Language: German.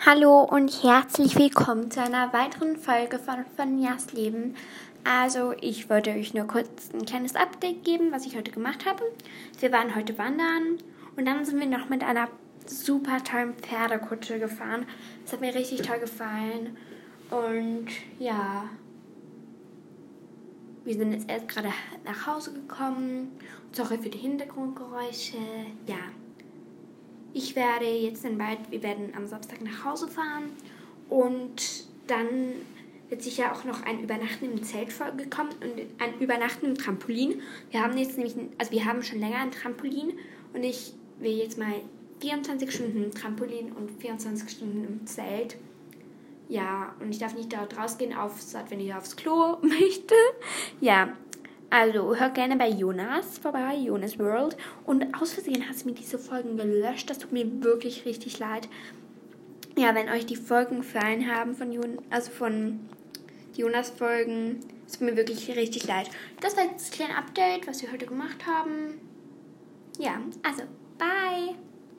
Hallo und herzlich willkommen zu einer weiteren Folge von Fanjas Leben. Also, ich wollte euch nur kurz ein kleines Update geben, was ich heute gemacht habe. Wir waren heute wandern und dann sind wir noch mit einer super tollen Pferdekutsche gefahren. Das hat mir richtig toll gefallen. Und ja, wir sind jetzt erst gerade nach Hause gekommen. Sorry für die Hintergrundgeräusche. Ja. Ich werde jetzt dann bald, wir werden am Samstag nach Hause fahren und dann wird sicher auch noch ein Übernachten im Zelt vorgekommen und ein Übernachten im Trampolin. Wir haben jetzt nämlich, also wir haben schon länger ein Trampolin und ich will jetzt mal 24 Stunden im Trampolin und 24 Stunden im Zelt. Ja, und ich darf nicht dort rausgehen, außer wenn ich aufs Klo möchte. Ja, also hört gerne bei Jonas vorbei, Jonas World. Und aus Versehen hast du mir diese Folgen gelöscht. Das tut mir wirklich richtig leid. Ja, wenn euch die Folgen gefallen haben von Jonas, also von Jonas Folgen, es tut mir wirklich richtig leid. Das war jetzt das kleine Update, was wir heute gemacht haben. Ja, also bye.